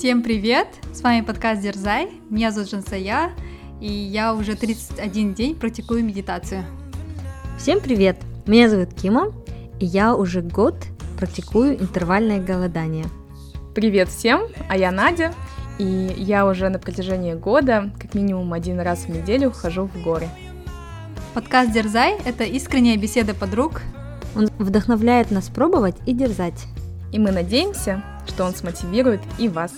Всем привет! С вами подкаст Дерзай. Меня зовут Жансая, и я уже 31 день практикую медитацию. Всем привет! Меня зовут Кима, и я уже год практикую интервальное голодание. Привет всем, а я Надя, и я уже на протяжении года как минимум один раз в неделю хожу в горы. Подкаст Дерзай – это искренняя беседа подруг. Он вдохновляет нас пробовать и дерзать. И мы надеемся, что он смотивирует и вас.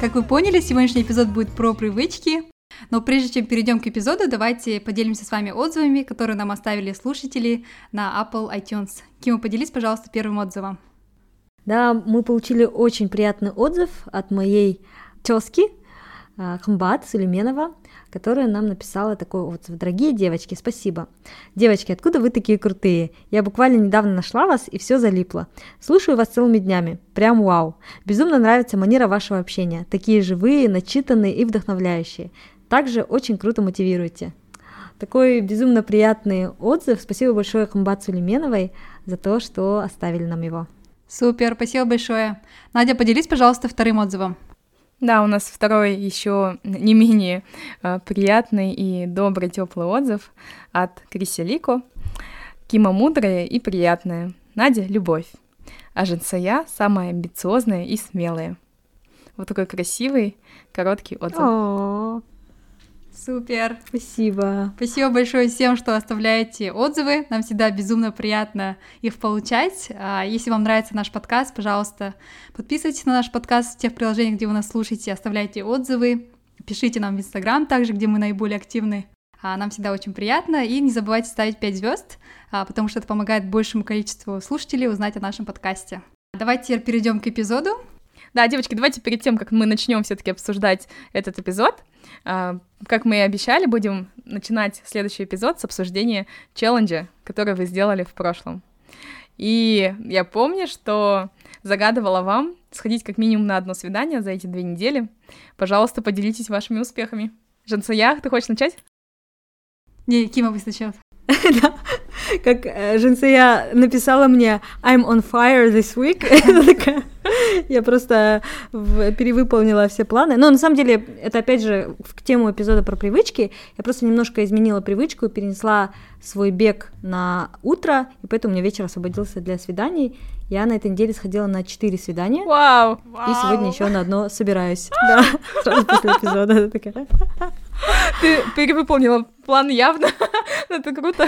Как вы поняли, сегодняшний эпизод будет про привычки. Но прежде чем перейдем к эпизоду, давайте поделимся с вами отзывами, которые нам оставили слушатели на Apple iTunes. Кима, поделись, пожалуйста, первым отзывом. Да, мы получили очень приятный отзыв от моей тезки Хамбат Сулейменова которая нам написала такой отзыв. Дорогие девочки, спасибо. Девочки, откуда вы такие крутые? Я буквально недавно нашла вас и все залипло. Слушаю вас целыми днями. Прям вау. Безумно нравится манера вашего общения. Такие живые, начитанные и вдохновляющие. Также очень круто мотивируете. Такой безумно приятный отзыв. Спасибо большое Хамбат Сулейменовой за то, что оставили нам его. Супер, спасибо большое. Надя, поделись, пожалуйста, вторым отзывом. Да, у нас второй еще не менее э, приятный и добрый теплый отзыв от Криси Лико. Кима мудрая и приятная, Надя — любовь, а Женсая — самая амбициозная и смелая. Вот такой красивый, короткий отзыв. О, Супер! спасибо. Спасибо большое всем, что оставляете отзывы. Нам всегда безумно приятно их получать. А, Если вам нравится наш подкаст, пожалуйста, подписывайтесь на наш подкаст в тех приложениях, где вы нас слушаете, оставляйте отзывы, пишите нам в Инстаграм также, где мы наиболее активны. А, Нам всегда очень приятно. И не забывайте ставить 5 звезд, потому что это помогает большему количеству слушателей узнать о нашем подкасте. Давайте теперь перейдем к эпизоду. Да, девочки, давайте перед тем, как мы начнем все-таки обсуждать этот эпизод, а, как мы и обещали, будем начинать следующий эпизод с обсуждения челленджа, который вы сделали в прошлом. И я помню, что загадывала вам сходить как минимум на одно свидание за эти две недели. Пожалуйста, поделитесь вашими успехами. Жансая, ты хочешь начать? Не, Кима, вы сначала. Да, как э, Женсея написала мне I'm on fire this week. Я просто перевыполнила все планы. Но на самом деле, это опять же в тему эпизода про привычки. Я просто немножко изменила привычку, перенесла свой бег на утро, и поэтому у меня вечер освободился для свиданий. Я на этой неделе сходила на 4 свидания. Вау! И сегодня еще на одно собираюсь. Да, сразу после эпизода. Такая, Ты перевыполнила план явно. Это круто.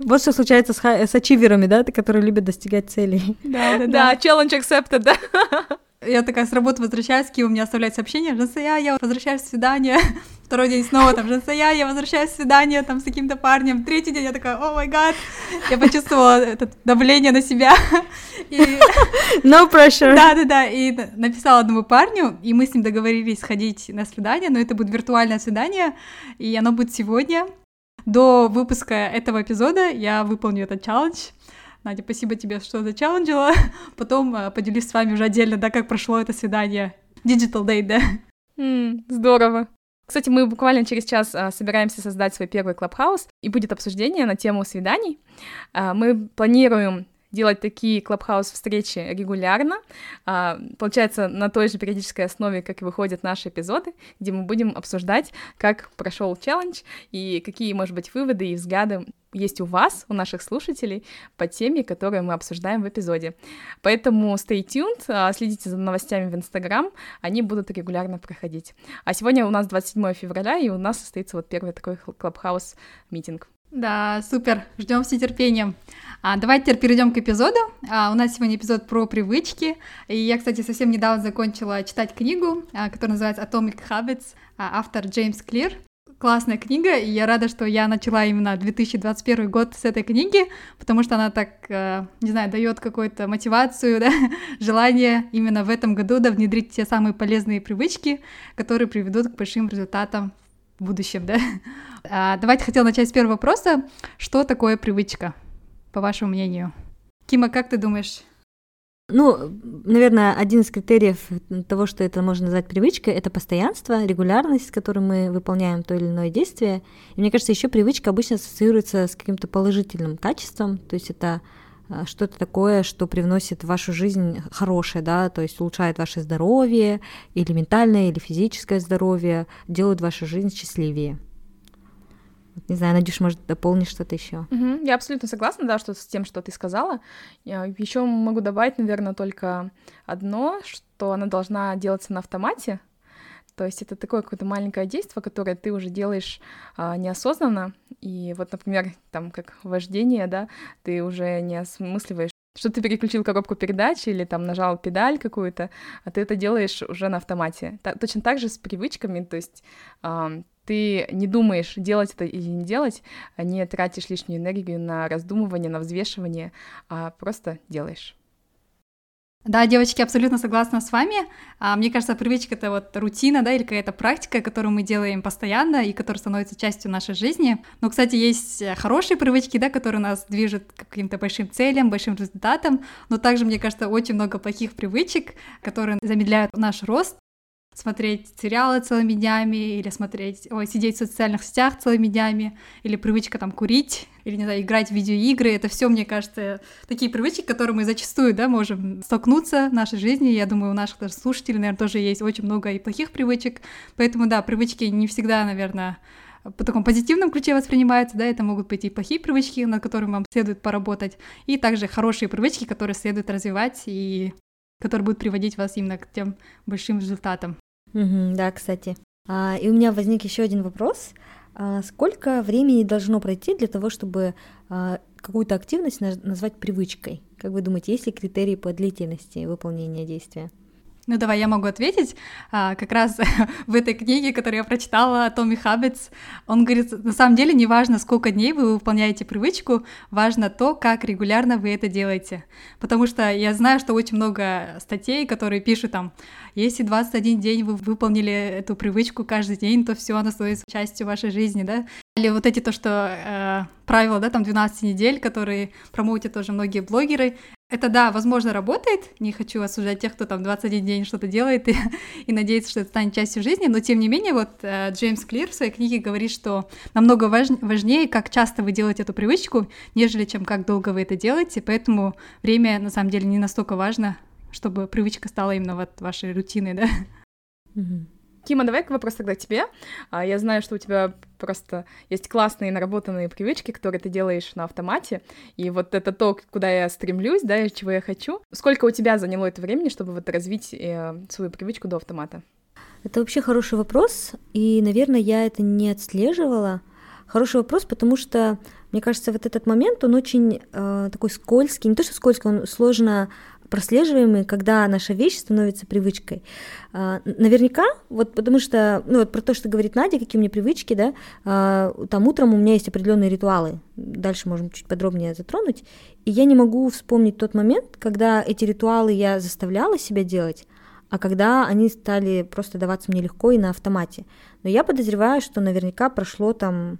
Вот что случается с, с ачиверами, да, которые любят достигать целей. Да, да, Да, challenge accepted, да. Я такая с работы возвращаюсь, Кима мне оставляет сообщение, Жансая, я возвращаюсь с свидания. Второй день снова там, Жансая, я возвращаюсь с свидания там с каким-то парнем. Третий день я такая, о май гад, я почувствовала это давление на себя. И No pressure. да, да, да, и написала одному парню, и мы с ним договорились сходить на свидание, но это будет виртуальное свидание, и оно будет сегодня. До выпуска этого эпизода я выполню этот челлендж. Надя, спасибо тебе, что зачелленджила. Потом э, поделюсь с вами уже отдельно, да, как прошло это свидание. Digital date, да. М, Здорово. Кстати, мы буквально через час а, собираемся создать свой первый клабхаус, и будет обсуждение на тему свиданий. А, мы планируем делать такие клабхаус-встречи регулярно, а, получается, на той же периодической основе, как и выходят наши эпизоды, где мы будем обсуждать, как прошел челлендж и какие, может быть, выводы и взгляды есть у вас, у наших слушателей, по теме, которую мы обсуждаем в эпизоде. Поэтому stay tuned, а, следите за новостями в Инстаграм, они будут регулярно проходить. А сегодня у нас 27 февраля, и у нас состоится вот первый такой клабхаус митинг. Да, супер, ждем с нетерпением. А, давайте теперь перейдем к эпизоду. А, у нас сегодня эпизод про привычки. И я, кстати, совсем недавно закончила читать книгу, а, которая называется Atomic Habits, а, автор Джеймс Клир. Классная книга, и я рада, что я начала именно 2021 год с этой книги, потому что она так, э, не знаю, дает какую-то мотивацию, да, желание именно в этом году да, внедрить те самые полезные привычки, которые приведут к большим результатам в будущем, да. А, давайте хотела начать с первого вопроса. Что такое привычка, по вашему мнению? Кима, как ты думаешь? Ну, наверное, один из критериев того, что это можно назвать привычкой, это постоянство, регулярность, с которой мы выполняем то или иное действие. И мне кажется, еще привычка обычно ассоциируется с каким-то положительным качеством, то есть это что-то такое, что привносит в вашу жизнь хорошее, да, то есть улучшает ваше здоровье, или ментальное, или физическое здоровье, делает вашу жизнь счастливее. Не знаю, Надюш, может, дополнишь что-то еще? Угу, я абсолютно согласна, да, что с тем, что ты сказала. Еще могу добавить, наверное, только одно, что она должна делаться на автомате. То есть это такое какое-то маленькое действие, которое ты уже делаешь а, неосознанно. И вот, например, там как вождение, да, ты уже не осмысливаешь, что ты переключил коробку передач или там нажал педаль какую-то, а ты это делаешь уже на автомате. Та- точно так же с привычками, то есть э, ты не думаешь, делать это или не делать, а не тратишь лишнюю энергию на раздумывание, на взвешивание, а просто делаешь. Да, девочки, абсолютно согласна с вами. А, мне кажется, привычка — это вот рутина, да, или какая-то практика, которую мы делаем постоянно и которая становится частью нашей жизни. Но, кстати, есть хорошие привычки, да, которые нас движут к каким-то большим целям, большим результатам, но также, мне кажется, очень много плохих привычек, которые замедляют наш рост, смотреть сериалы целыми днями, или смотреть, ой, сидеть в социальных сетях целыми днями, или привычка там курить, или, не знаю, играть в видеоигры. Это все, мне кажется, такие привычки, которые мы зачастую, да, можем столкнуться в нашей жизни. Я думаю, у наших даже слушателей, наверное, тоже есть очень много и плохих привычек. Поэтому, да, привычки не всегда, наверное, по таком позитивном ключе воспринимаются, да, это могут быть и плохие привычки, над которыми вам следует поработать, и также хорошие привычки, которые следует развивать и которые будут приводить вас именно к тем большим результатам. Угу, да, кстати. А, и у меня возник еще один вопрос. А сколько времени должно пройти для того, чтобы а, какую-то активность назвать привычкой? Как вы думаете, есть ли критерии по длительности выполнения действия? Ну давай я могу ответить. А, как раз в этой книге, которую я прочитала, Томми Хаббитс, он говорит, на самом деле не важно, сколько дней вы выполняете привычку, важно то, как регулярно вы это делаете. Потому что я знаю, что очень много статей, которые пишут там, если 21 день вы выполнили эту привычку каждый день, то все, она становится частью вашей жизни, да. Или вот эти то, что э, правила, да, там 12 недель, которые промоутят тоже многие блогеры, это, да, возможно, работает. Не хочу осуждать тех, кто там 21 день что-то делает и, и надеется, что это станет частью жизни. Но, тем не менее, вот э, Джеймс Клир в своей книге говорит, что намного важ, важнее, как часто вы делаете эту привычку, нежели чем как долго вы это делаете. Поэтому время, на самом деле, не настолько важно, чтобы привычка стала именно вот вашей рутиной, да. Mm-hmm. Кима, давай вопрос тогда тебе. А, я знаю, что у тебя просто есть классные наработанные привычки, которые ты делаешь на автомате, и вот это то, куда я стремлюсь, да, и чего я хочу. Сколько у тебя заняло это времени, чтобы вот развить э, свою привычку до автомата? Это вообще хороший вопрос, и, наверное, я это не отслеживала. Хороший вопрос, потому что, мне кажется, вот этот момент, он очень э, такой скользкий, не то что скользкий, он сложно прослеживаемый, когда наша вещь становится привычкой. А, наверняка, вот потому что, ну вот про то, что говорит Надя, какие у меня привычки, да, а, там утром у меня есть определенные ритуалы, дальше можем чуть подробнее затронуть, и я не могу вспомнить тот момент, когда эти ритуалы я заставляла себя делать, а когда они стали просто даваться мне легко и на автомате. Но я подозреваю, что наверняка прошло там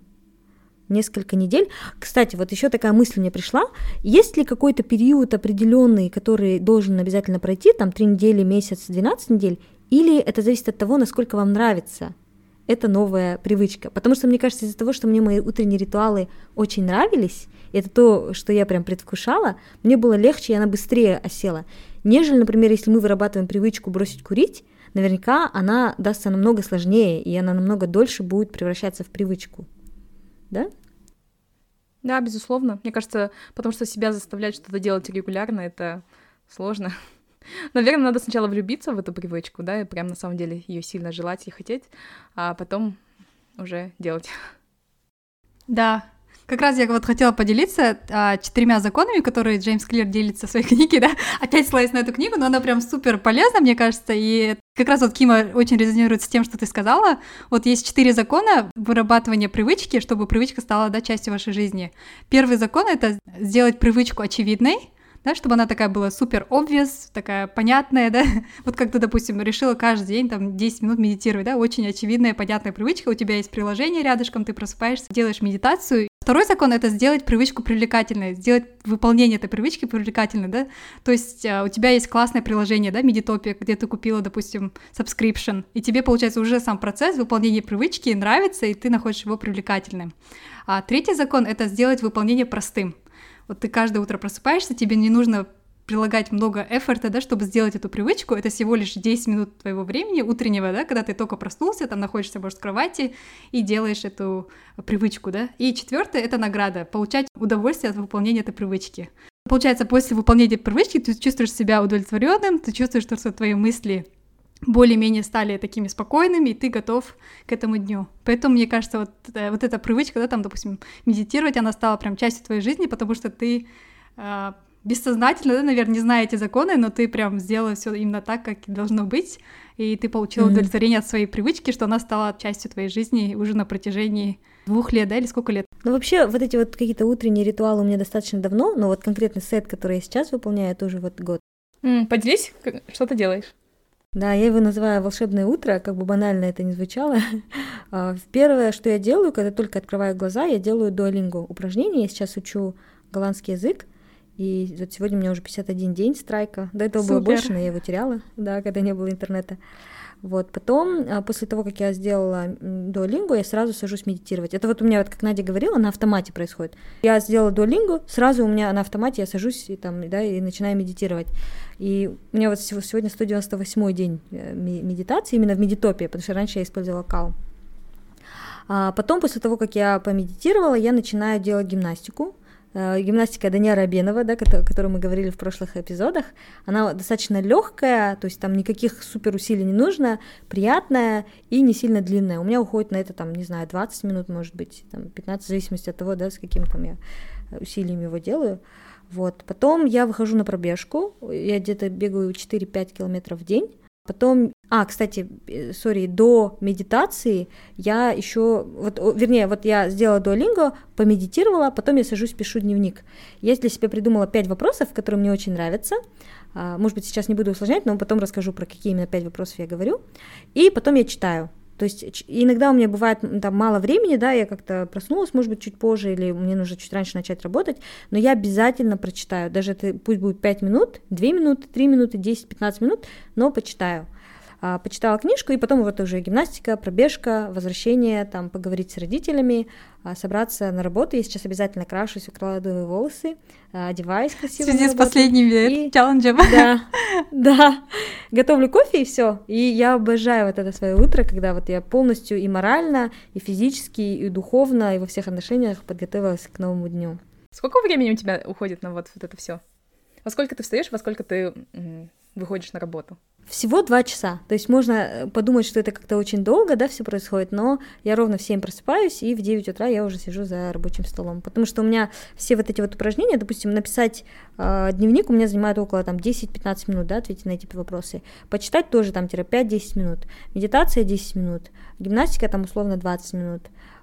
несколько недель. Кстати, вот еще такая мысль мне пришла. Есть ли какой-то период определенный, который должен обязательно пройти, там 3 недели, месяц, 12 недель, или это зависит от того, насколько вам нравится эта новая привычка? Потому что мне кажется, из-за того, что мне мои утренние ритуалы очень нравились, это то, что я прям предвкушала, мне было легче, и она быстрее осела. Нежели, например, если мы вырабатываем привычку бросить курить, наверняка она дастся намного сложнее, и она намного дольше будет превращаться в привычку. Да? Да, безусловно. Мне кажется, потому что себя заставлять что-то делать регулярно, это сложно. Наверное, надо сначала влюбиться в эту привычку, да, и прям на самом деле ее сильно желать и хотеть, а потом уже делать. Да, как раз я вот хотела поделиться а, четырьмя законами, которые Джеймс Клир делится в своей книге, да, опять ссылаюсь на эту книгу, но она прям супер полезна, мне кажется, и как раз вот Кима очень резонирует с тем, что ты сказала. Вот есть четыре закона вырабатывания привычки, чтобы привычка стала, да, частью вашей жизни. Первый закон — это сделать привычку очевидной, да, чтобы она такая была супер obvious, такая понятная, да, вот как ты, допустим, решила каждый день там 10 минут медитировать, да, очень очевидная, понятная привычка, у тебя есть приложение рядышком, ты просыпаешься, делаешь медитацию, Второй закон — это сделать привычку привлекательной, сделать выполнение этой привычки привлекательной, да, то есть uh, у тебя есть классное приложение, да, Медитопия, где ты купила, допустим, subscription, и тебе, получается, уже сам процесс выполнения привычки нравится, и ты находишь его привлекательным. А третий закон — это сделать выполнение простым. вот ты каждое утро просыпаешься, тебе не нужно прилагать много эфорта, да, чтобы сделать эту привычку. Это всего лишь 10 минут твоего времени утреннего, да, когда ты только проснулся, там находишься, может, в кровати и делаешь эту привычку, да. И четвертое — это награда, получать удовольствие от выполнения этой привычки. Получается, после выполнения привычки ты чувствуешь себя удовлетворенным, ты чувствуешь, что твои мысли более-менее стали такими спокойными, и ты готов к этому дню. Поэтому, мне кажется, вот, э, вот эта привычка, да, там, допустим, медитировать, она стала прям частью твоей жизни, потому что ты э, бессознательно, да, наверное, не зная эти законы, но ты прям сделала все именно так, как должно быть, и ты получила mm-hmm. удовлетворение от своей привычки, что она стала частью твоей жизни уже на протяжении двух лет, да, или сколько лет? Ну, вообще, вот эти вот какие-то утренние ритуалы у меня достаточно давно, но вот конкретный сет, который я сейчас выполняю, это уже вот год. Mm, поделись, что ты делаешь? Да, я его называю «Волшебное утро», как бы банально это ни звучало. А, первое, что я делаю, когда только открываю глаза, я делаю дуалингу упражнения. Я сейчас учу голландский язык, и вот сегодня у меня уже 51 день страйка. До этого Супер. было больше, но я его теряла, да, когда не было интернета. Вот, потом, а, после того, как я сделала дуалингу, я сразу сажусь медитировать. Это вот у меня, вот как Надя говорила, на автомате происходит. Я сделала дуалингу, сразу у меня на автомате я сажусь и, там, да, и начинаю медитировать. И у меня вот сегодня 198 день э, медитации, именно в медитопе, потому что раньше я использовала кал. А потом, после того, как я помедитировала, я начинаю делать гимнастику. Э, гимнастика Даниэра Абенова, да, о которой мы говорили в прошлых эпизодах, она достаточно легкая, то есть там никаких супер усилий не нужно, приятная и не сильно длинная. У меня уходит на это, там, не знаю, 20 минут, может быть, там, 15, в зависимости от того, да, с каким там я усилиями его делаю. Вот. Потом я выхожу на пробежку, я где-то бегаю 4-5 километров в день, Потом, а, кстати, э, сори, до медитации я еще, вот, вернее, вот я сделала дуалинго, помедитировала, потом я сажусь, пишу дневник. Я для себя придумала пять вопросов, которые мне очень нравятся. А, может быть, сейчас не буду усложнять, но потом расскажу, про какие именно пять вопросов я говорю. И потом я читаю. То есть иногда у меня бывает там мало времени, да, я как-то проснулась, может быть, чуть позже, или мне нужно чуть раньше начать работать, но я обязательно прочитаю. Даже это пусть будет 5 минут, 2 минуты, 3 минуты, 10-15 минут, но почитаю. А, почитала книжку, и потом вот уже гимнастика, пробежка, возвращение, там, поговорить с родителями, а, собраться на работу. Я сейчас обязательно крашусь, укладываю волосы, а, одеваюсь красиво. В связи с последним и... челленджем. Да, да. Готовлю кофе и все. И я обожаю вот это свое утро, когда вот я полностью и морально, и физически, и духовно, и во всех отношениях подготовилась к новому дню. Сколько времени у тебя уходит на вот, вот это все? Во сколько ты встаешь, во сколько ты выходишь на работу? Всего два часа. То есть можно э, подумать, что это как-то очень долго, да, все происходит, но я ровно в 7 просыпаюсь, и в 9 утра я уже сижу за рабочим столом. Потому что у меня все вот эти вот упражнения, допустим, написать э, дневник у меня занимает около там 10-15 минут, да, ответить на эти вопросы. Почитать тоже там 5-10 минут. Медитация 10 минут. Гимнастика там условно 20 минут.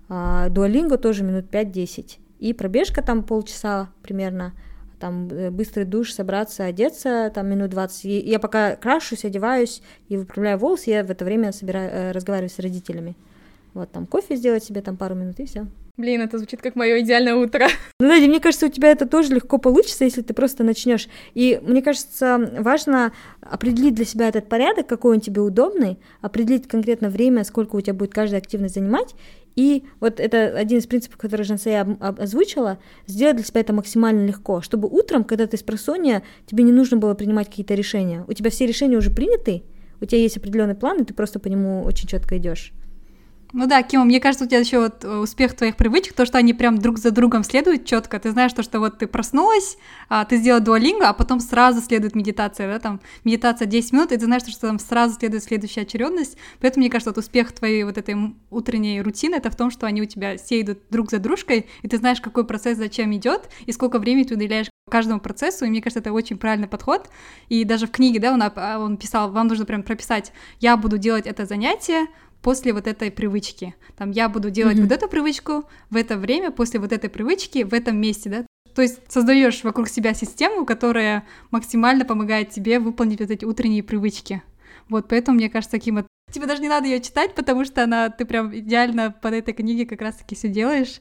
Э, дуалинго тоже минут 5-10. И пробежка там полчаса примерно там э, быстрый душ, собраться, одеться, там минут 20. И я пока крашусь, одеваюсь и выправляю волосы, я в это время собираю, э, разговариваю с родителями. Вот там кофе сделать себе там пару минут и все. Блин, это звучит как мое идеальное утро. Ну, Надя, мне кажется, у тебя это тоже легко получится, если ты просто начнешь. И мне кажется, важно определить для себя этот порядок, какой он тебе удобный, определить конкретно время, сколько у тебя будет каждая активность занимать, и вот это один из принципов, который Жансея озвучила, сделать для себя это максимально легко, чтобы утром, когда ты с просонья, тебе не нужно было принимать какие-то решения. У тебя все решения уже приняты, у тебя есть определенный план, и ты просто по нему очень четко идешь. Ну да, Кима, мне кажется, у тебя еще вот э, успех твоих привычек, то, что они прям друг за другом следуют четко. Ты знаешь, то, что вот ты проснулась, а, ты сделала дуалинго, а потом сразу следует медитация, да, там медитация 10 минут, и ты знаешь, что там сразу следует следующая очередность. Поэтому, мне кажется, вот успех твоей вот этой утренней рутины это в том, что они у тебя все идут друг за дружкой, и ты знаешь, какой процесс зачем идет, и сколько времени ты уделяешь каждому процессу, и мне кажется, это очень правильный подход. И даже в книге, да, он, он писал, вам нужно прям прописать, я буду делать это занятие, после вот этой привычки. Там я буду делать mm-hmm. вот эту привычку в это время, после вот этой привычки, в этом месте, да. То есть создаешь вокруг себя систему, которая максимально помогает тебе выполнить вот эти утренние привычки. Вот, поэтому, мне кажется, таким вот Тебе даже не надо ее читать, потому что она, ты прям идеально под этой книге как раз-таки все делаешь.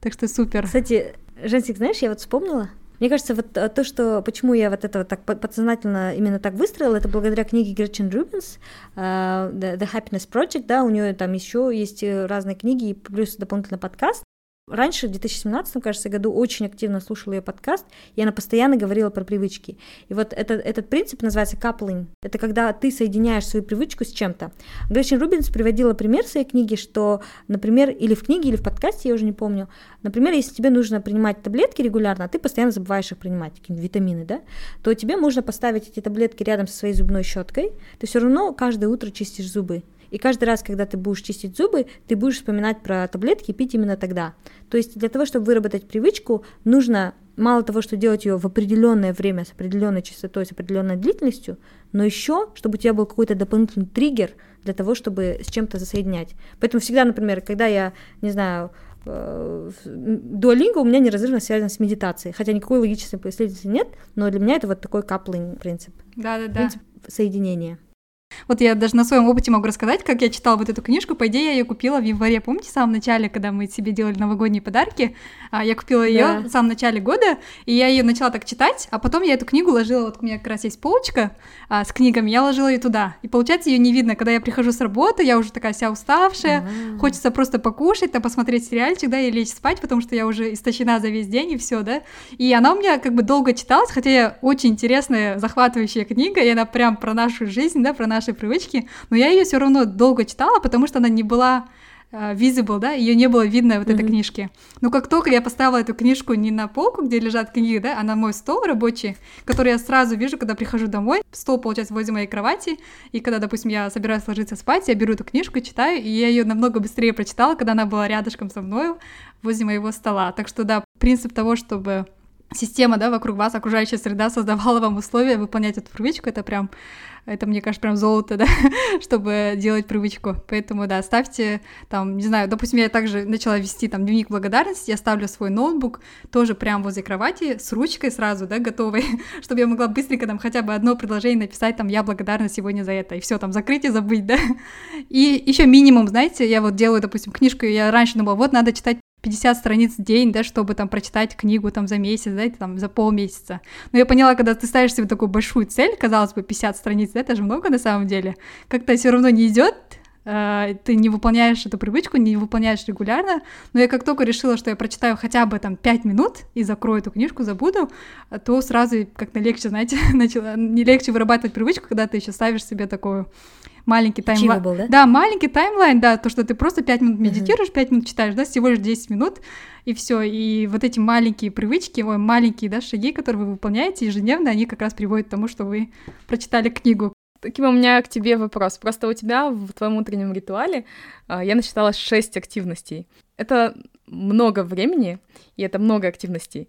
Так что супер. Кстати, Женсик, знаешь, я вот вспомнила, мне кажется, вот э, то, что почему я вот это вот так подсознательно именно так выстроила, это благодаря книге Герчин Рубинс The, The Happiness Project, да, у нее там еще есть э, разные книги, плюс дополнительно подкаст. Раньше, в 2017, кажется, году очень активно слушала ее подкаст, и она постоянно говорила про привычки. И вот это, этот принцип называется coupling. Это когда ты соединяешь свою привычку с чем-то. Гречин Рубинс приводила пример в своей книге, что, например, или в книге, или в подкасте, я уже не помню, например, если тебе нужно принимать таблетки регулярно, а ты постоянно забываешь их принимать, какие-нибудь витамины, да, то тебе можно поставить эти таблетки рядом со своей зубной щеткой, ты все равно каждое утро чистишь зубы. И каждый раз, когда ты будешь чистить зубы, ты будешь вспоминать про таблетки и пить именно тогда. То есть для того, чтобы выработать привычку, нужно мало того, что делать ее в определенное время с определенной частотой, с определенной длительностью, но еще, чтобы у тебя был какой-то дополнительный триггер для того, чтобы с чем-то засоединять. Поэтому всегда, например, когда я, не знаю, дуалинга у меня неразрывно связан с медитацией, хотя никакой логической последовательности нет, но для меня это вот такой каплинг принцип. Да-да-да. Принцип соединения. Вот я даже на своем опыте могу рассказать, как я читала вот эту книжку. По идее, я ее купила в январе. Помните, в самом начале, когда мы себе делали новогодние подарки, а, я купила ее да. в самом начале года, и я ее начала так читать, а потом я эту книгу ложила, вот у меня как раз есть полочка а, с книгами, я ложила ее туда. И получается, ее не видно, когда я прихожу с работы, я уже такая вся уставшая, А-а-а. хочется просто покушать, там посмотреть сериальчик, да, и лечь спать, потому что я уже истощена за весь день и все, да. И она у меня как бы долго читалась, хотя очень интересная, захватывающая книга, и она прям про нашу жизнь, да, про наши привычки, но я ее все равно долго читала, потому что она не была uh, visible, да, ее не было видно вот mm-hmm. этой книжки. Но как только я поставила эту книжку не на полку, где лежат книги, да, а на мой стол рабочий, который я сразу вижу, когда прихожу домой, стол, получается, возле моей кровати, и когда, допустим, я собираюсь ложиться спать, я беру эту книжку, читаю, и я ее намного быстрее прочитала, когда она была рядышком со мной возле моего стола. Так что, да, принцип того, чтобы система, да, вокруг вас, окружающая среда создавала вам условия выполнять эту привычку, это прям это, мне кажется, прям золото, да, чтобы делать привычку. Поэтому, да, ставьте там, не знаю, допустим, я также начала вести там дневник благодарности, я ставлю свой ноутбук тоже прямо возле кровати с ручкой сразу, да, готовой, чтобы я могла быстренько там хотя бы одно предложение написать, там, я благодарна сегодня за это, и все, там, закрыть и забыть, да. И еще минимум, знаете, я вот делаю, допустим, книжку, я раньше думала, вот, надо читать 50 страниц в день, да, чтобы там прочитать книгу там за месяц, да, там за полмесяца. Но я поняла, когда ты ставишь себе такую большую цель, казалось бы, 50 страниц, да, это же много на самом деле, как-то все равно не идет, ты не выполняешь эту привычку, не выполняешь регулярно, но я как только решила, что я прочитаю хотя бы там 5 минут и закрою эту книжку, забуду, то сразу как-то легче, знаете, начала, не легче вырабатывать привычку, когда ты еще ставишь себе такую маленький таймлайн. Да? да, маленький таймлайн, да, то, что ты просто 5 минут медитируешь, 5 минут читаешь, да, всего лишь 10 минут, и все. И вот эти маленькие привычки, ой, маленькие, да, шаги, которые вы выполняете ежедневно, они как раз приводят к тому, что вы прочитали книгу. Таким у меня к тебе вопрос. Просто у тебя в твоем утреннем ритуале э, я насчитала 6 активностей. Это много времени, и это много активностей.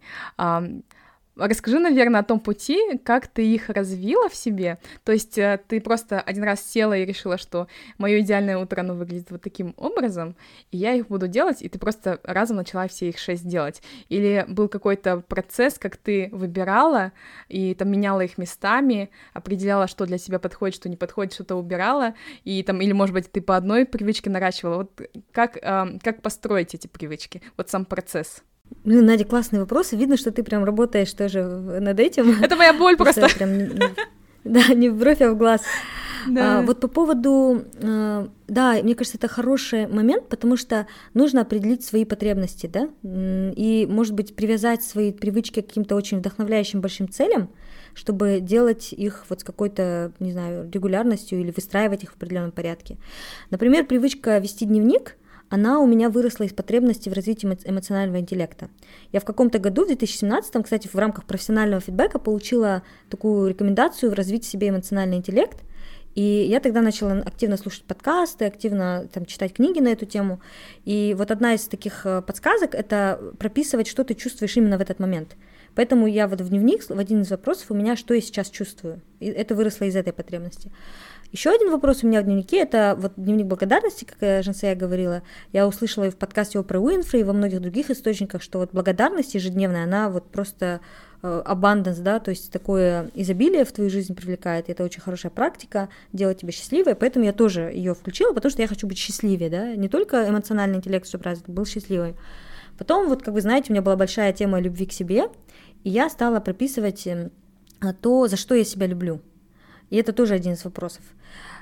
Расскажи, наверное, о том пути, как ты их развила в себе. То есть э, ты просто один раз села и решила, что мое идеальное утро, оно выглядит вот таким образом, и я их буду делать, и ты просто разом начала все их шесть делать. Или был какой-то процесс, как ты выбирала и там меняла их местами, определяла, что для тебя подходит, что не подходит, что-то убирала, и там, или, может быть, ты по одной привычке наращивала. Вот как, э, как построить эти привычки? Вот сам процесс. Блин, Надя, классные вопросы. Видно, что ты прям работаешь тоже над этим. Это моя боль просто. Да, не в бровь, а в глаз. Да. А, вот по поводу, а, да, мне кажется, это хороший момент, потому что нужно определить свои потребности, да, и, может быть, привязать свои привычки к каким-то очень вдохновляющим большим целям, чтобы делать их вот с какой-то, не знаю, регулярностью или выстраивать их в определенном порядке. Например, привычка вести дневник – она у меня выросла из потребности в развитии эмоционального интеллекта. Я в каком-то году, в 2017, кстати, в рамках профессионального фидбэка получила такую рекомендацию развить в себе эмоциональный интеллект, и я тогда начала активно слушать подкасты, активно там, читать книги на эту тему. И вот одна из таких э, подсказок — это прописывать, что ты чувствуешь именно в этот момент. Поэтому я вот в дневник, в один из вопросов у меня, что я сейчас чувствую. И это выросло из этой потребности. Еще один вопрос у меня в дневнике, это вот дневник благодарности, как Жансея говорила. Я услышала и в подкасте про Уинфри, и во многих других источниках, что вот благодарность ежедневная, она вот просто э, abundance, да, то есть такое изобилие в твою жизнь привлекает, это очень хорошая практика, делать тебя счастливой, поэтому я тоже ее включила, потому что я хочу быть счастливее, да, не только эмоциональный интеллект, чтобы развит, был счастливой. Потом, вот, как вы знаете, у меня была большая тема любви к себе, и я стала прописывать эм, то, за что я себя люблю. И это тоже один из вопросов.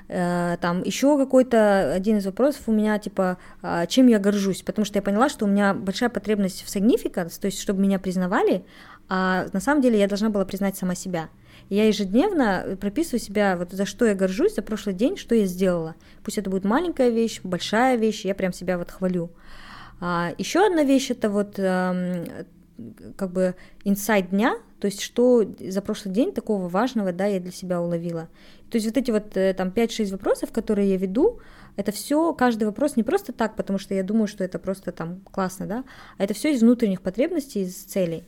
Э, там еще какой-то один из вопросов у меня, типа, э, чем я горжусь, потому что я поняла, что у меня большая потребность в significance, то есть чтобы меня признавали, а на самом деле я должна была признать сама себя. Я ежедневно прописываю себя, вот за что я горжусь за прошлый день, что я сделала. Пусть это будет маленькая вещь, большая вещь, я прям себя вот хвалю. А, еще одна вещь это вот эм, как бы инсайт дня, то есть что за прошлый день такого важного, да, я для себя уловила. То есть вот эти вот э, там 5-6 вопросов, которые я веду, это все, каждый вопрос не просто так, потому что я думаю, что это просто там классно, да, а это все из внутренних потребностей, из целей.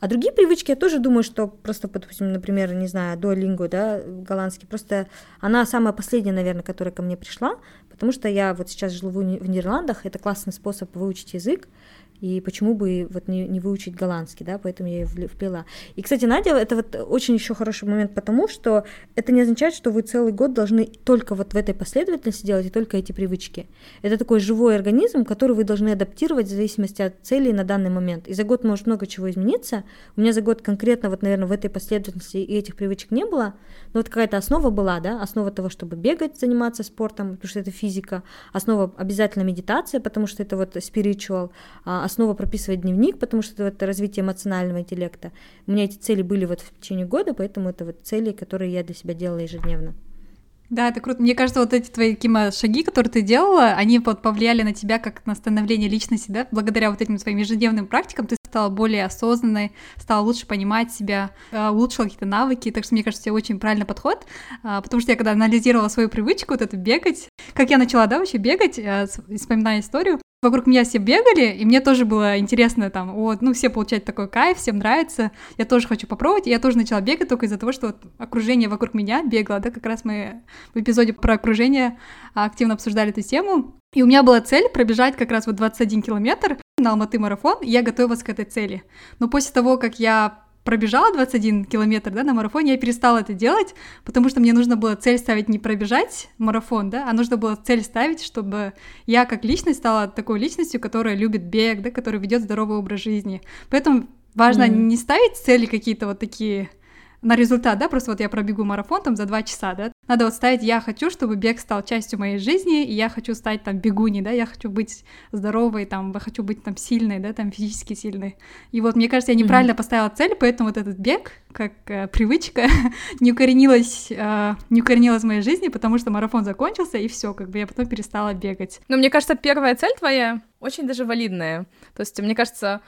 А другие привычки, я тоже думаю, что просто, допустим, например, не знаю, дуолингу, да, голландский, просто она самая последняя, наверное, которая ко мне пришла, потому что я вот сейчас живу в Нидерландах, это классный способ выучить язык, и почему бы вот не, не выучить голландский, да, поэтому я ее вплела. И, кстати, Надя, это вот очень еще хороший момент, потому что это не означает, что вы целый год должны только вот в этой последовательности делать и только эти привычки. Это такой живой организм, который вы должны адаптировать в зависимости от целей на данный момент. И за год может много чего измениться. У меня за год конкретно вот, наверное, в этой последовательности и этих привычек не было, но вот какая-то основа была, да, основа того, чтобы бегать, заниматься спортом, потому что это физика, основа обязательно медитация, потому что это вот а основа прописывать дневник, потому что это развитие эмоционального интеллекта. У меня эти цели были вот в течение года, поэтому это вот цели, которые я для себя делала ежедневно. Да, это круто. Мне кажется, вот эти твои Кима, шаги, которые ты делала, они вот повлияли на тебя как на становление личности, да? Благодаря вот этим своим ежедневным практикам ты стала более осознанной, стала лучше понимать себя, э, улучшила какие-то навыки. Так что, мне кажется, это очень правильный подход, а, потому что я когда анализировала свою привычку, вот это бегать, как я начала, да, вообще бегать, э, вспоминая историю, вокруг меня все бегали, и мне тоже было интересно там, вот, ну, все получают такой кайф, всем нравится, я тоже хочу попробовать, и я тоже начала бегать только из-за того, что вот окружение вокруг меня бегало, да, как раз мы в эпизоде про окружение активно обсуждали эту тему, и у меня была цель пробежать как раз вот 21 километр на Алматы марафон, и я готовилась к этой цели. Но после того, как я пробежала 21 километр, да, на марафоне, я перестала это делать, потому что мне нужно было цель ставить не пробежать марафон, да, а нужно было цель ставить, чтобы я как личность стала такой личностью, которая любит бег, да, которая ведет здоровый образ жизни. Поэтому важно mm. не ставить цели какие-то вот такие на результат, да, просто вот я пробегу марафон там за два часа, да, надо вот ставить, я хочу, чтобы бег стал частью моей жизни, и я хочу стать там бегуней, да, я хочу быть здоровой, там, я хочу быть там сильной, да, там физически сильной. И вот мне кажется, я неправильно mm-hmm. поставила цель, поэтому вот этот бег, как э, привычка, не укоренилась, э, не укоренилась в моей жизни, потому что марафон закончился, и все, как бы я потом перестала бегать. Но мне кажется, первая цель твоя очень даже валидная. То есть, мне кажется,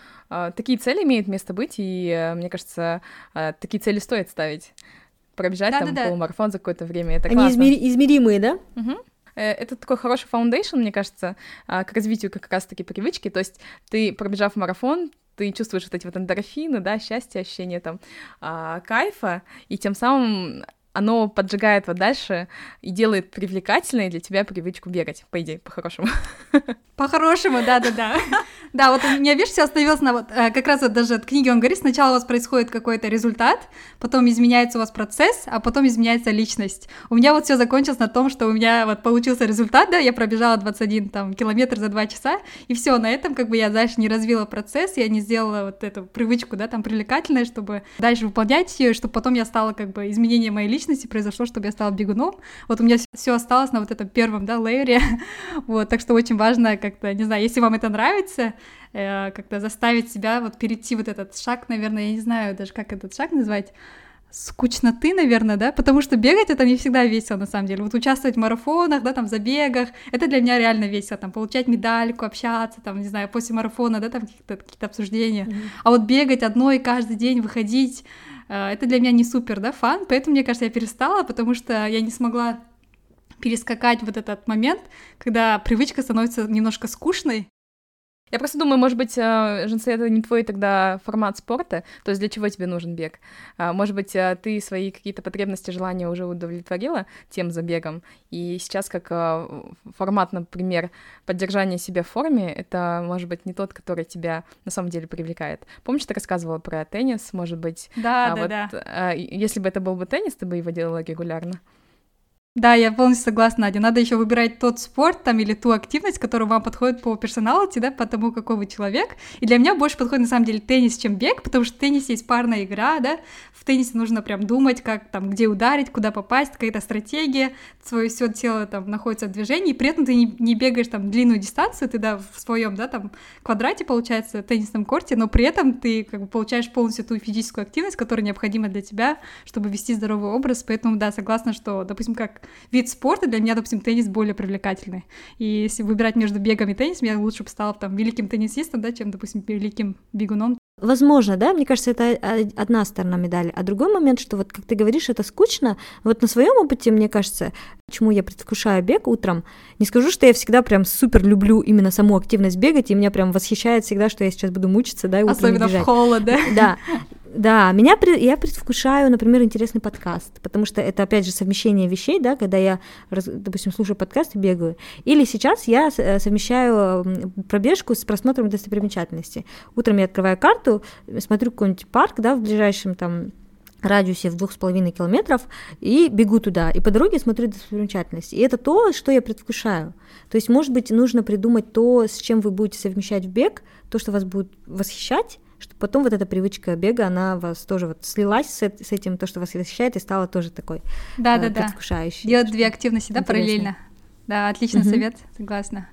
такие цели имеют место быть, и э, мне кажется, э, такие цели стоит ставить. Пробежать да, там да, полумарафон за какое-то время, это Они классно. Измери- измеримые, да? Угу. Это такой хороший foundation, мне кажется, к развитию как раз-таки привычки. То есть ты, пробежав марафон, ты чувствуешь вот эти вот эндорфины, да, счастье, ощущение там а, кайфа, и тем самым оно поджигает вот дальше и делает привлекательной для тебя привычку бегать, по идее, по-хорошему. По-хорошему, да-да-да. Да, вот у меня, видишь, все остановилось на вот, э, как раз вот даже от книги он говорит, сначала у вас происходит какой-то результат, потом изменяется у вас процесс, а потом изменяется личность. У меня вот все закончилось на том, что у меня вот получился результат, да, я пробежала 21 там километр за 2 часа, и все, на этом как бы я дальше не развила процесс, я не сделала вот эту привычку, да, там привлекательной, чтобы дальше выполнять ее, чтобы потом я стала как бы изменение моей личности произошло, чтобы я стала бегуном. Вот у меня все осталось на вот этом первом, да, лейере. вот, так что очень важно как-то, не знаю, если вам это нравится, э, как-то заставить себя вот перейти вот этот шаг, наверное, я не знаю даже, как этот шаг назвать, скучноты, наверное, да, потому что бегать это не всегда весело, на самом деле. Вот участвовать в марафонах, да, там, забегах, это для меня реально весело, там, получать медальку, общаться, там, не знаю, после марафона, да, там, какие-то какие обсуждения. Mm-hmm. А вот бегать одной каждый день, выходить, Э, это для меня не супер, да, фан, поэтому, мне кажется, я перестала, потому что я не смогла перескакать вот этот момент, когда привычка становится немножко скучной, я просто думаю, может быть, э, Женсе, это не твой тогда формат спорта, то есть для чего тебе нужен бег? А, может быть, э, ты свои какие-то потребности, желания уже удовлетворила тем забегом, и сейчас как э, формат, например, поддержания себя в форме, это, может быть, не тот, который тебя на самом деле привлекает. Помнишь, ты рассказывала про теннис, может быть? Да, а да, вот, да. Если бы это был бы теннис, ты бы его делала регулярно? Да, я полностью согласна, Надя. Надо еще выбирать тот спорт там или ту активность, которая вам подходит по персоналити, да, по тому, какой вы человек. И для меня больше подходит на самом деле теннис, чем бег, потому что в теннисе есть парная игра, да, в теннисе нужно прям думать, как там, где ударить, куда попасть, какая-то стратегия, свое все тело там находится в движении, и при этом ты не, не бегаешь там длинную дистанцию, ты, да, в своем, да, там квадрате, получается, теннисном корте, но при этом ты как бы получаешь полностью ту физическую активность, которая необходима для тебя, чтобы вести здоровый образ, поэтому, да, согласна, что, допустим, как вид спорта, для меня, допустим, теннис более привлекательный. И если выбирать между бегом и теннисом, я лучше бы стала там великим теннисистом, да, чем, допустим, великим бегуном. Возможно, да, мне кажется, это одна сторона медали. А другой момент, что вот, как ты говоришь, это скучно. Вот на своем опыте, мне кажется, почему я предвкушаю бег утром, не скажу, что я всегда прям супер люблю именно саму активность бегать, и меня прям восхищает всегда, что я сейчас буду мучиться, да, и Особенно бежать. в холод, да? Да, да, меня я предвкушаю, например, интересный подкаст, потому что это опять же совмещение вещей, да, когда я, допустим, слушаю подкаст и бегаю. Или сейчас я э, совмещаю пробежку с просмотром достопримечательностей. Утром я открываю карту, смотрю какой-нибудь парк, да, в ближайшем там радиусе в двух с половиной километров и бегу туда. И по дороге смотрю достопримечательности. И это то, что я предвкушаю. То есть, может быть, нужно придумать то, с чем вы будете совмещать в бег, то, что вас будет восхищать, чтобы потом вот эта привычка бега, она вас тоже вот слилась с, с этим, то, что вас восхищает, и стала тоже такой да, э, да, предвкушающей. Делать две активности, да, параллельно. Да, отличный угу. совет, согласна.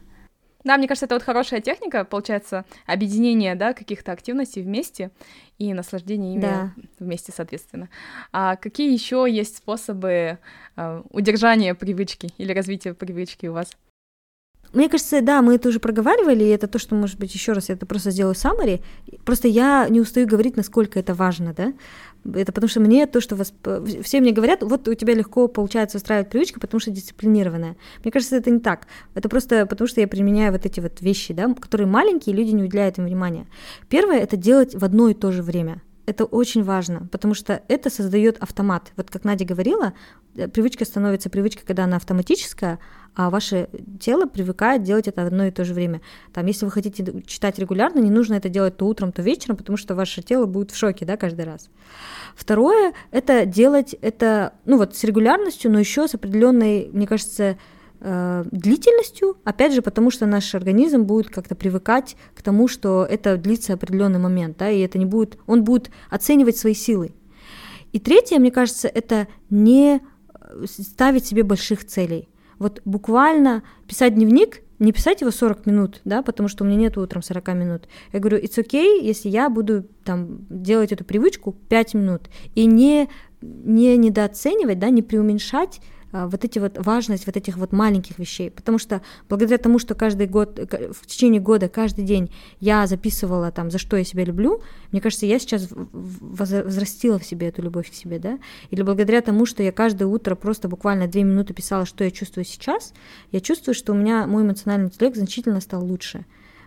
Да, мне кажется, это вот хорошая техника, получается, объединение, да, каких-то активностей вместе и наслаждение ими да. вместе, соответственно. А какие еще есть способы э, удержания привычки или развития привычки у вас? Мне кажется, да, мы это уже проговаривали, и это то, что, может быть, еще раз я это просто сделаю summary. Просто я не устаю говорить, насколько это важно, да. Это потому что мне то, что вас... все мне говорят, вот у тебя легко получается устраивать привычки, потому что дисциплинированная. Мне кажется, это не так. Это просто потому, что я применяю вот эти вот вещи, да, которые маленькие, люди не уделяют им внимания. Первое — это делать в одно и то же время это очень важно, потому что это создает автомат. Вот как Надя говорила, э, привычка становится привычкой, когда она автоматическая, а ваше тело привыкает делать это одно и то же время. Там, если вы хотите читать регулярно, не нужно это делать то утром, то вечером, потому что ваше тело будет в шоке, да, каждый раз. Второе — это делать это, ну вот, с регулярностью, но еще с определенной, мне кажется, Э, длительностью, опять же, потому что наш организм будет как-то привыкать к тому, что это длится определенный момент, да, и это не будет, он будет оценивать свои силы. И третье, мне кажется, это не э, ставить себе больших целей. Вот буквально писать дневник, не писать его 40 минут, да, потому что у меня нет утром 40 минут. Я говорю, it's okay, если я буду там делать эту привычку 5 минут и не, не недооценивать, да, не преуменьшать вот эти вот важность вот этих вот маленьких вещей, потому что благодаря тому, что каждый год, в течение года, каждый день я записывала там, за что я себя люблю, мне кажется, я сейчас возрастила в себе эту любовь к себе, да, или благодаря тому, что я каждое утро просто буквально две минуты писала, что я чувствую сейчас, я чувствую, что у меня мой эмоциональный интеллект значительно стал лучше.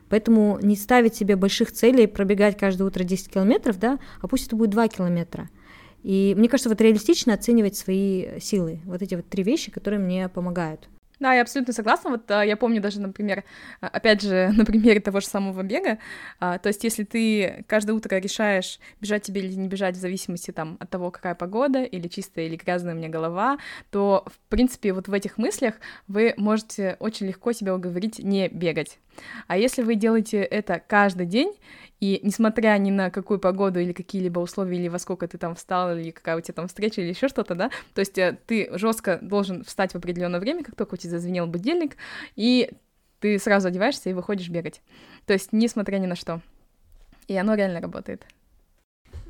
Поэтому не ставить себе больших целей, пробегать каждое утро 10 километров, да, а пусть это будет 2 километра – и мне кажется, вот реалистично оценивать свои силы. Вот эти вот три вещи, которые мне помогают. Да, я абсолютно согласна. Вот а, я помню даже, например, а, опять же, на примере того же самого бега. А, то есть, если ты каждое утро решаешь, бежать тебе или не бежать, в зависимости там от того, какая погода, или чистая, или грязная у меня голова, то, в принципе, вот в этих мыслях вы можете очень легко себя уговорить не бегать. А если вы делаете это каждый день, и несмотря ни на какую погоду или какие-либо условия, или во сколько ты там встал, или какая у тебя там встреча, или еще что-то, да, то есть э, ты жестко должен встать в определенное время, как только у тебя зазвенел будильник, и ты сразу одеваешься и выходишь бегать. То есть несмотря ни на что. И оно реально работает.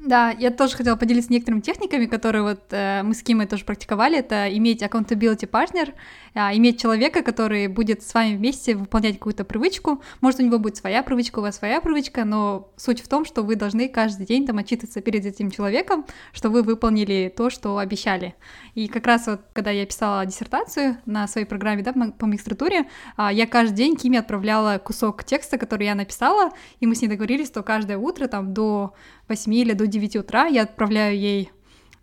Да, я тоже хотела поделиться некоторыми техниками, которые вот э, мы с Кимой тоже практиковали. Это иметь accountability partner, э, иметь человека, который будет с вами вместе выполнять какую-то привычку. Может, у него будет своя привычка, у вас своя привычка, но суть в том, что вы должны каждый день там отчитываться перед этим человеком, что вы выполнили то, что обещали. И как раз вот, когда я писала диссертацию на своей программе, да, по магистратуре, э, я каждый день Киме отправляла кусок текста, который я написала, и мы с ней договорились, что каждое утро там до 8 или до 9 утра я отправляю ей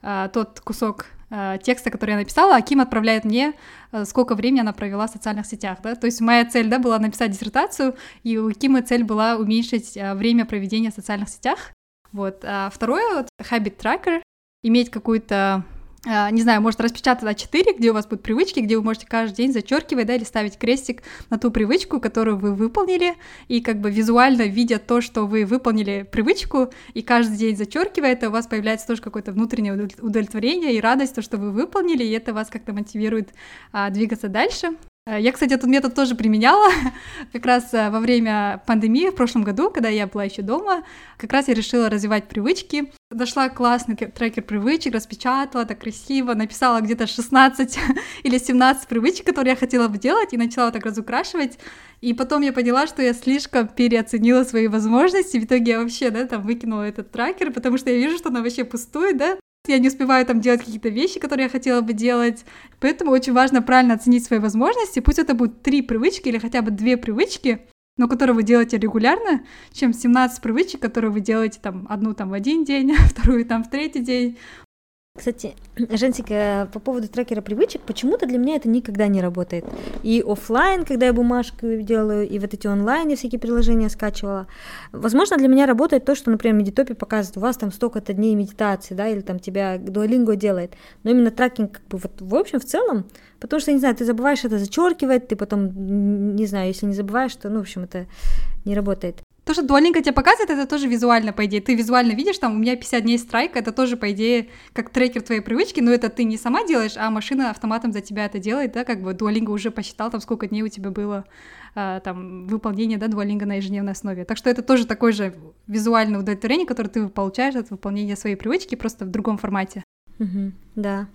а, тот кусок а, текста, который я написала, а Ким отправляет мне, а, сколько времени она провела в социальных сетях, да, то есть моя цель, да, была написать диссертацию, и у Кимы цель была уменьшить время проведения в социальных сетях, вот. А второе, вот, habit tracker, иметь какую-то не знаю, может распечатать А4, где у вас будут привычки, где вы можете каждый день зачеркивать, да, или ставить крестик на ту привычку, которую вы выполнили, и как бы визуально видя то, что вы выполнили привычку, и каждый день зачеркивая это, у вас появляется тоже какое-то внутреннее удовлетворение и радость, то, что вы выполнили, и это вас как-то мотивирует а, двигаться дальше. Э, я, кстати, этот метод тоже применяла как раз э, во время пандемии в прошлом году, когда я была еще дома. Как раз я решила развивать привычки. Дошла классный трекер привычек, распечатала так красиво, написала где-то 16 или 17 привычек, которые я хотела бы делать, и начала так разукрашивать. И потом я поняла, что я слишком переоценила свои возможности. В итоге я вообще, да, там выкинула этот трекер, потому что я вижу, что она вообще пустует, да, я не успеваю там делать какие-то вещи, которые я хотела бы делать. Поэтому очень важно правильно оценить свои возможности. Пусть это будут три привычки или хотя бы две привычки, но которые вы делаете регулярно, чем 17 привычек, которые вы делаете там одну там в один день, вторую там в третий день. Кстати, Жентик, по поводу трекера привычек, почему-то для меня это никогда не работает. И офлайн, когда я бумажку делаю, и вот эти онлайн я всякие приложения скачивала. Возможно, для меня работает то, что, например, Медитопи показывает, у вас там столько-то дней медитации, да, или там тебя Duolingo делает. Но именно трекинг, как бы, вот, в общем, в целом, потому что, не знаю, ты забываешь это зачеркивать, ты потом, не знаю, если не забываешь, то, ну, в общем, это не работает. То, что Duolingo тебе показывает, это тоже визуально, по идее. Ты визуально видишь, там, у меня 50 дней страйка, это тоже, по идее, как трекер твоей привычки, но это ты не сама делаешь, а машина автоматом за тебя это делает, да, как бы Duolingo уже посчитал, там, сколько дней у тебя было а, там, выполнение, да, Duolingo на ежедневной основе. Так что это тоже такое же визуальное удовлетворение, которое ты получаешь от выполнения своей привычки, просто в другом формате. Угу, да.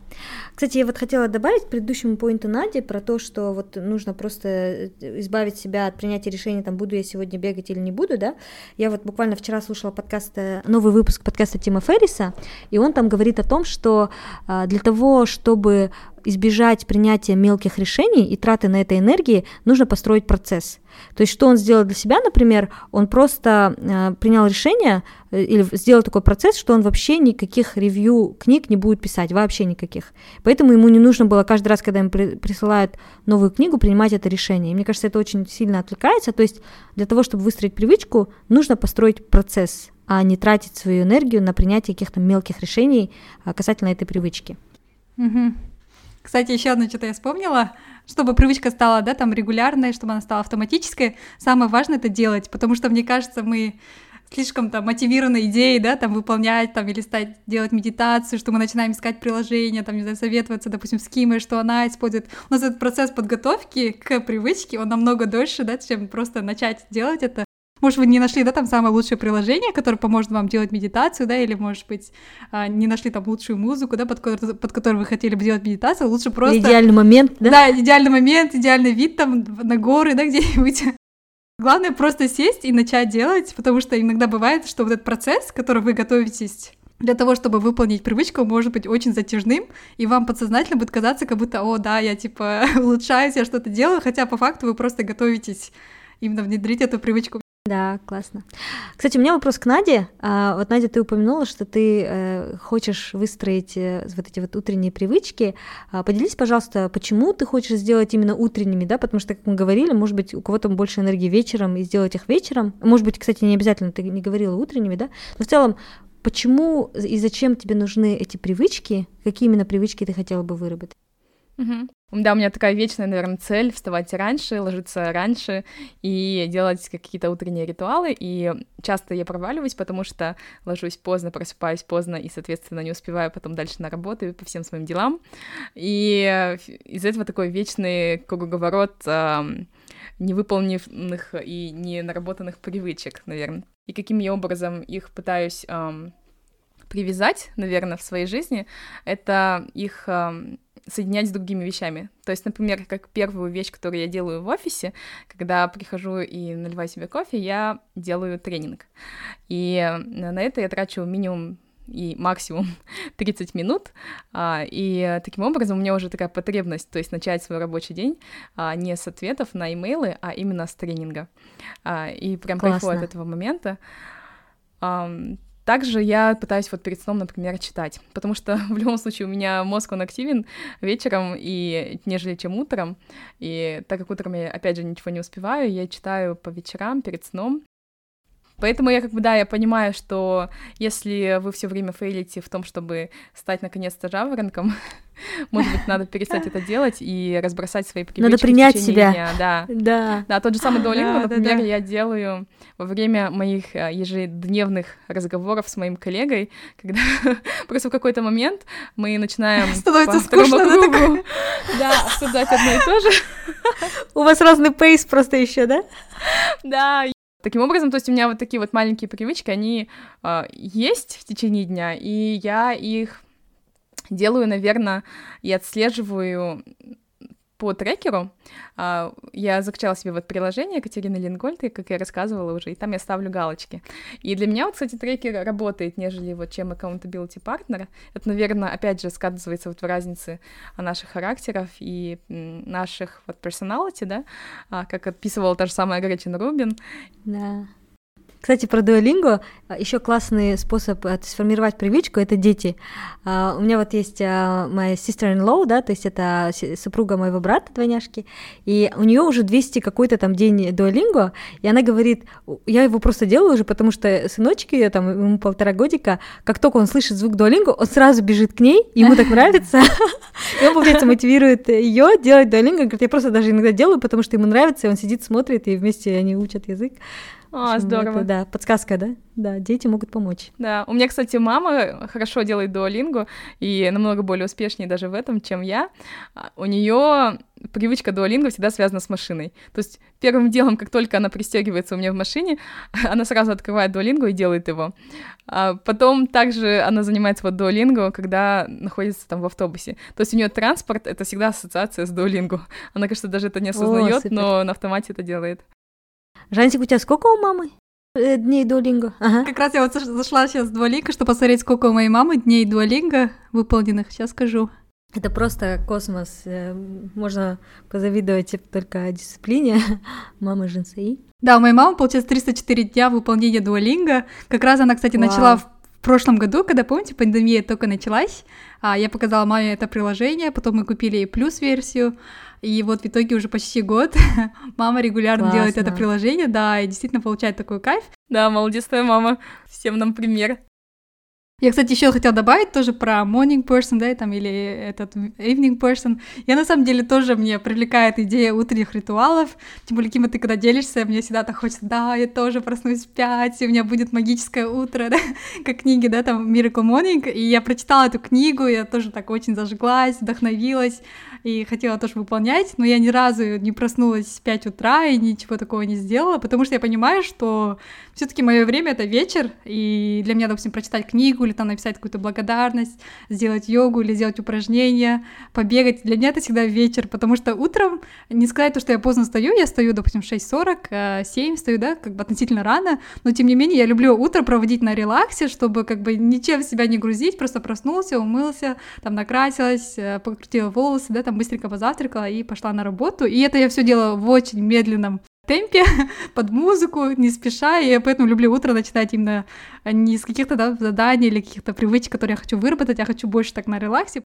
Кстати, я вот хотела добавить к предыдущему поинту Нади про то, что вот нужно просто э, избавить себя от принятия решения, там, буду я сегодня бегать или не буду, да. Я вот буквально вчера слушала подкаст, э, новый выпуск подкаста Тима Ферриса, и он там говорит о том, что а, для того, чтобы избежать принятия мелких решений и траты на это энергии, нужно построить процесс. То есть что он сделал для себя, например, он просто э, принял решение э, или сделал такой процесс, что он вообще никаких ревью книг не будет писать, вообще никаких. Поэтому ему не нужно было каждый раз, когда при, присылают новую книгу, принимать это решение. И мне кажется, это очень сильно отвлекается. То есть для того, чтобы выстроить привычку, нужно построить процесс, а не тратить свою энергию на принятие каких-то мелких решений э, касательно этой привычки. Кстати, еще одно что-то я вспомнила. Чтобы привычка стала, да, там регулярной, чтобы она стала автоматической, самое важное это делать, потому что, мне кажется, мы слишком там мотивированы идеей, да, там выполнять, там, или стать, делать медитацию, что мы начинаем искать приложения, там, не знаю, советоваться, допустим, с Кимой, что она использует. У нас этот процесс подготовки к привычке, он намного дольше, да, чем просто начать делать это. Может, вы не нашли, да, там самое лучшее приложение, которое поможет вам делать медитацию, да, или, может быть, а, не нашли там лучшую музыку, да, под, которую, под которую вы хотели бы делать медитацию, лучше просто... Идеальный момент, да? Да, идеальный момент, идеальный вид там на горы, да, где-нибудь. Главное просто сесть и начать делать, потому что иногда бывает, что вот этот процесс, который вы готовитесь для того, чтобы выполнить привычку, может быть очень затяжным, и вам подсознательно будет казаться, как будто, о, да, я типа улучшаюсь, я что-то делаю, хотя по факту вы просто готовитесь именно внедрить эту привычку да, классно. Кстати, у меня вопрос к Наде. А, вот, Надя, ты упомянула, что ты э, хочешь выстроить э, вот эти вот утренние привычки. А, поделись, пожалуйста, почему ты хочешь сделать именно утренними, да? Потому что, как мы говорили, может быть, у кого-то больше энергии вечером и сделать их вечером. Может быть, кстати, не обязательно ты не говорила утренними, да? Но в целом, почему и зачем тебе нужны эти привычки? Какие именно привычки ты хотела бы выработать? Да, у меня такая вечная, наверное, цель вставать раньше, ложиться раньше и делать какие-то утренние ритуалы. И часто я проваливаюсь, потому что ложусь поздно, просыпаюсь поздно и, соответственно, не успеваю потом дальше на работу и по всем своим делам. И из этого такой вечный круговорот э, невыполненных и не наработанных привычек, наверное. И каким я образом их пытаюсь э, привязать, наверное, в своей жизни, это их э, соединять с другими вещами. То есть, например, как первую вещь, которую я делаю в офисе, когда прихожу и наливаю себе кофе, я делаю тренинг. И на это я трачу минимум и максимум 30 минут, а, и таким образом у меня уже такая потребность, то есть начать свой рабочий день а, не с ответов на имейлы, а именно с тренинга. А, и прям кайфую от этого момента. Также я пытаюсь вот перед сном, например, читать, потому что в любом случае у меня мозг, он активен вечером, и нежели чем утром, и так как утром я, опять же, ничего не успеваю, я читаю по вечерам перед сном, Поэтому я как бы, да, я понимаю, что если вы все время фейлите в том, чтобы стать наконец-то жаворонком, может быть, надо перестать это делать и разбросать свои привычки. Надо принять себя. Дня. Да. Да. Да, тот же самый Duolingo, например, я делаю во время моих э, ежедневных разговоров с моим коллегой, когда просто в какой-то момент мы начинаем Становится скучно, кругу, да, обсуждать одно и то же. У вас разный пейс просто еще, да? Да, Таким образом, то есть у меня вот такие вот маленькие привычки, они э, есть в течение дня, и я их делаю, наверное, и отслеживаю по трекеру. А, я закачала себе вот приложение Катерины Лингольд, как я рассказывала уже, и там я ставлю галочки. И для меня вот, кстати, трекер работает, нежели вот чем Accountability Partner. Это, наверное, опять же сказывается вот в разнице наших характеров и наших вот personality, да, а, как отписывала та же самая Гретchen Рубин. Да. Кстати, про Duolingo а, еще классный способ э, сформировать привычку — это дети. А, у меня вот есть а, моя sister-in-law, да, то есть это супруга моего брата, двойняшки, и у нее уже 200 какой-то там день Duolingo, и она говорит, я его просто делаю уже, потому что сыночек ее, там, ему полтора годика, как только он слышит звук Duolingo, он сразу бежит к ней, ему так нравится, и он, получается, мотивирует ее делать Duolingo, говорит, я просто даже иногда делаю, потому что ему нравится, и он сидит, смотрит, и вместе они учат язык. А, здорово. Это, да, подсказка, да? Да, дети могут помочь. Да, у меня, кстати, мама хорошо делает дуолингу и намного более успешнее даже в этом, чем я. А, у нее привычка дуолинга всегда связана с машиной. То есть первым делом, как только она пристегивается у меня в машине, она сразу открывает дуолингу и делает его. А потом также она занимается вот дуолингу, когда находится там в автобусе. То есть у нее транспорт — это всегда ассоциация с дуолингу. Она, кажется, даже это не осознает, но на автомате это делает. Жансик, у тебя сколько у мамы? Э, дней дуолинго. Ага. Как раз я вот зашла сейчас в дуолинго, чтобы посмотреть, сколько у моей мамы дней дуолинго выполненных. Сейчас скажу. Это просто космос. Э, можно позавидовать только дисциплине мамы Жинсаи. Да, у моей мамы, получается, 304 дня выполнения дуолинга. Как раз она, кстати, Вау. начала в прошлом году, когда, помните, пандемия только началась, а я показала маме это приложение, потом мы купили ей плюс-версию, и вот в итоге уже почти год мама регулярно Классно. делает это приложение, да, и действительно получает такой кайф. Да, молодец твоя мама, всем нам пример. Я, кстати, еще хотела добавить тоже про morning person, да, там, или этот evening person. Я, на самом деле, тоже мне привлекает идея утренних ритуалов. Тем более, Кима, ты когда делишься, мне всегда так хочется, да, я тоже проснусь в пять, и у меня будет магическое утро, да, как книги, да, там, Miracle Morning. И я прочитала эту книгу, я тоже так очень зажглась, вдохновилась и хотела тоже выполнять, но я ни разу не проснулась в 5 утра и ничего такого не сделала, потому что я понимаю, что все таки мое время — это вечер, и для меня, допустим, прочитать книгу или там написать какую-то благодарность, сделать йогу или сделать упражнения, побегать, для меня это всегда вечер, потому что утром, не сказать то, что я поздно стою, я стою, допустим, в 6.40, 7 э, стою, да, как бы относительно рано, но тем не менее я люблю утро проводить на релаксе, чтобы как бы ничем себя не грузить, просто проснулся, умылся, там накрасилась, э, покрутила волосы, да, там быстренько позавтракала и пошла на работу, и это я все делала в очень медленном темпе, под музыку, не спеша, и я поэтому люблю утро начинать именно не с каких-то да, заданий или каких-то привычек, которые я хочу выработать, я хочу больше так на релаксе.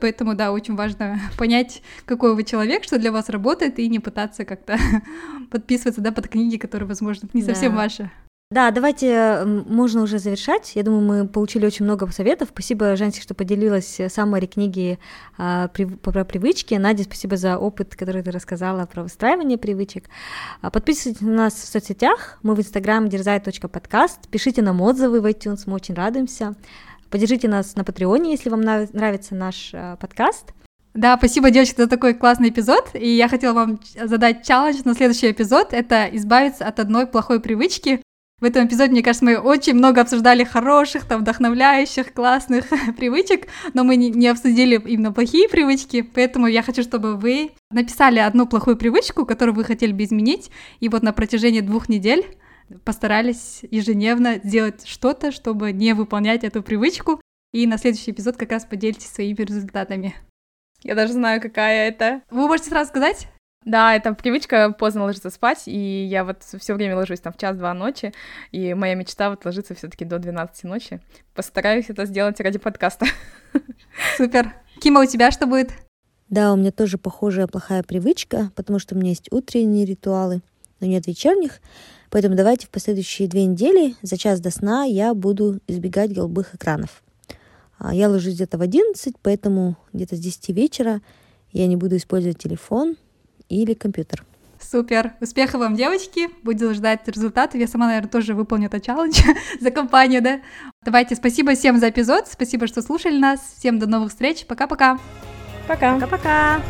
Поэтому, да, очень важно понять, какой вы человек, что для вас работает, и не пытаться как-то подписываться, да, под книги, которые, возможно, не совсем да. ваши. Да, давайте можно уже завершать. Я думаю, мы получили очень много советов. Спасибо, Женси, что поделилась самой книги а, при, про привычки. Надя, спасибо за опыт, который ты рассказала про выстраивание привычек. А, подписывайтесь на нас в соцсетях. Мы в Инстаграм дерзай.подкаст. Пишите нам отзывы в iTunes, мы очень радуемся. Поддержите нас на Патреоне, если вам нравится наш а, подкаст. Да, спасибо, девочки, за такой классный эпизод. И я хотела вам задать челлендж на следующий эпизод. Это избавиться от одной плохой привычки. В этом эпизоде, мне кажется, мы очень много обсуждали хороших, там, вдохновляющих, классных привычек, но мы не, обсудили именно плохие привычки, поэтому я хочу, чтобы вы написали одну плохую привычку, которую вы хотели бы изменить, и вот на протяжении двух недель постарались ежедневно сделать что-то, чтобы не выполнять эту привычку, и на следующий эпизод как раз поделитесь своими результатами. Я даже знаю, какая это. Вы можете сразу сказать? Да, это привычка поздно ложиться спать, и я вот все время ложусь там в час-два ночи, и моя мечта вот ложиться все таки до 12 ночи. Постараюсь это сделать ради подкаста. Супер. Кима, у тебя что будет? Да, у меня тоже похожая плохая привычка, потому что у меня есть утренние ритуалы. но нет вечерних. Поэтому давайте в последующие две недели за час до сна я буду избегать голубых экранов. А, я ложусь где-то в 11, поэтому где-то с 10 вечера я не буду использовать телефон или компьютер. Супер. Успехов вам, девочки. Буду ждать результатов. Я сама, наверное, тоже выполню этот челлендж за компанию, да? Давайте, спасибо всем за эпизод. Спасибо, что слушали нас. Всем до новых встреч. Пока-пока. Пока. Пока-пока.